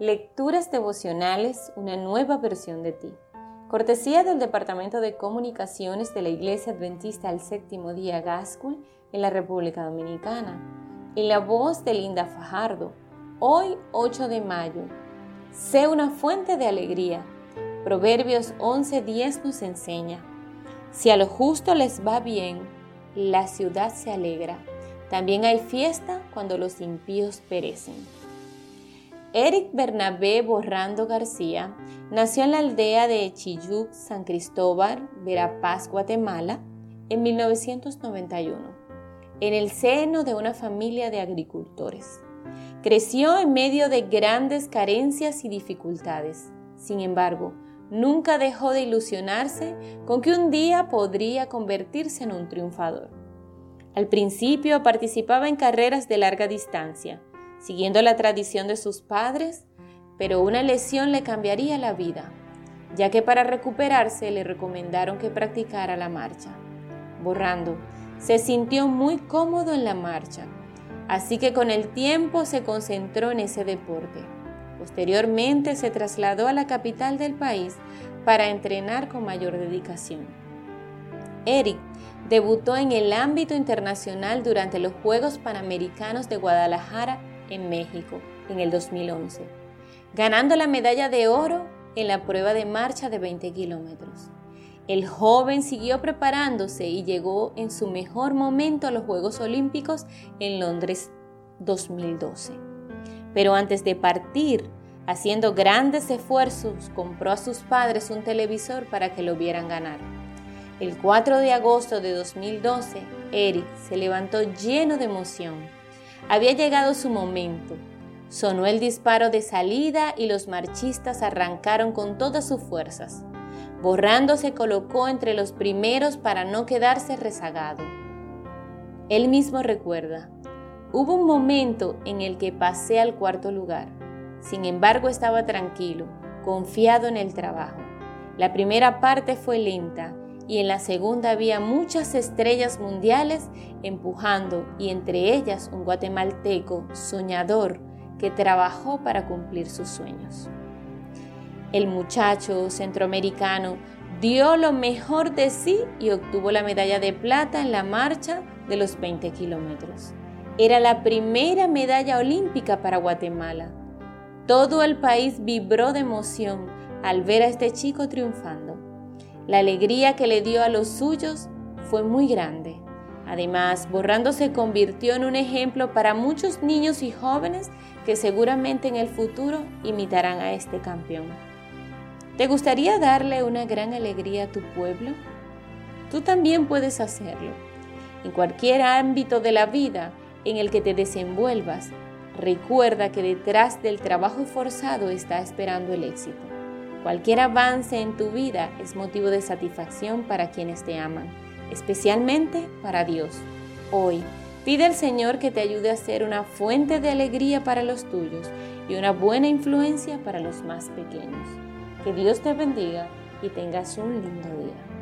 Lecturas devocionales, una nueva versión de ti. Cortesía del Departamento de Comunicaciones de la Iglesia Adventista al Séptimo Día Gascue en la República Dominicana. En la voz de Linda Fajardo, hoy 8 de mayo. Sé una fuente de alegría. Proverbios 11:10 nos enseña. Si a lo justo les va bien, la ciudad se alegra. También hay fiesta cuando los impíos perecen. Eric Bernabé Borrando García nació en la aldea de Chiyuc, San Cristóbal, Verapaz, Guatemala, en 1991, en el seno de una familia de agricultores. Creció en medio de grandes carencias y dificultades. Sin embargo, nunca dejó de ilusionarse con que un día podría convertirse en un triunfador. Al principio participaba en carreras de larga distancia, siguiendo la tradición de sus padres, pero una lesión le cambiaría la vida, ya que para recuperarse le recomendaron que practicara la marcha. Borrando, se sintió muy cómodo en la marcha, así que con el tiempo se concentró en ese deporte. Posteriormente se trasladó a la capital del país para entrenar con mayor dedicación. Eric debutó en el ámbito internacional durante los Juegos Panamericanos de Guadalajara en México en el 2011, ganando la medalla de oro en la prueba de marcha de 20 kilómetros. El joven siguió preparándose y llegó en su mejor momento a los Juegos Olímpicos en Londres 2012. Pero antes de partir, haciendo grandes esfuerzos, compró a sus padres un televisor para que lo vieran ganar. El 4 de agosto de 2012, Eric se levantó lleno de emoción había llegado su momento. Sonó el disparo de salida y los marchistas arrancaron con todas sus fuerzas. Borrando se colocó entre los primeros para no quedarse rezagado. Él mismo recuerda, hubo un momento en el que pasé al cuarto lugar. Sin embargo, estaba tranquilo, confiado en el trabajo. La primera parte fue lenta y en la segunda había muchas estrellas mundiales empujando y entre ellas un guatemalteco soñador que trabajó para cumplir sus sueños. El muchacho centroamericano dio lo mejor de sí y obtuvo la medalla de plata en la marcha de los 20 kilómetros. Era la primera medalla olímpica para Guatemala. Todo el país vibró de emoción al ver a este chico triunfando. La alegría que le dio a los suyos fue muy grande. Además, Borrando se convirtió en un ejemplo para muchos niños y jóvenes que seguramente en el futuro imitarán a este campeón. ¿Te gustaría darle una gran alegría a tu pueblo? Tú también puedes hacerlo. En cualquier ámbito de la vida en el que te desenvuelvas, recuerda que detrás del trabajo esforzado está esperando el éxito. Cualquier avance en tu vida es motivo de satisfacción para quienes te aman, especialmente para Dios. Hoy, pide al Señor que te ayude a ser una fuente de alegría para los tuyos y una buena influencia para los más pequeños. Que Dios te bendiga y tengas un lindo día.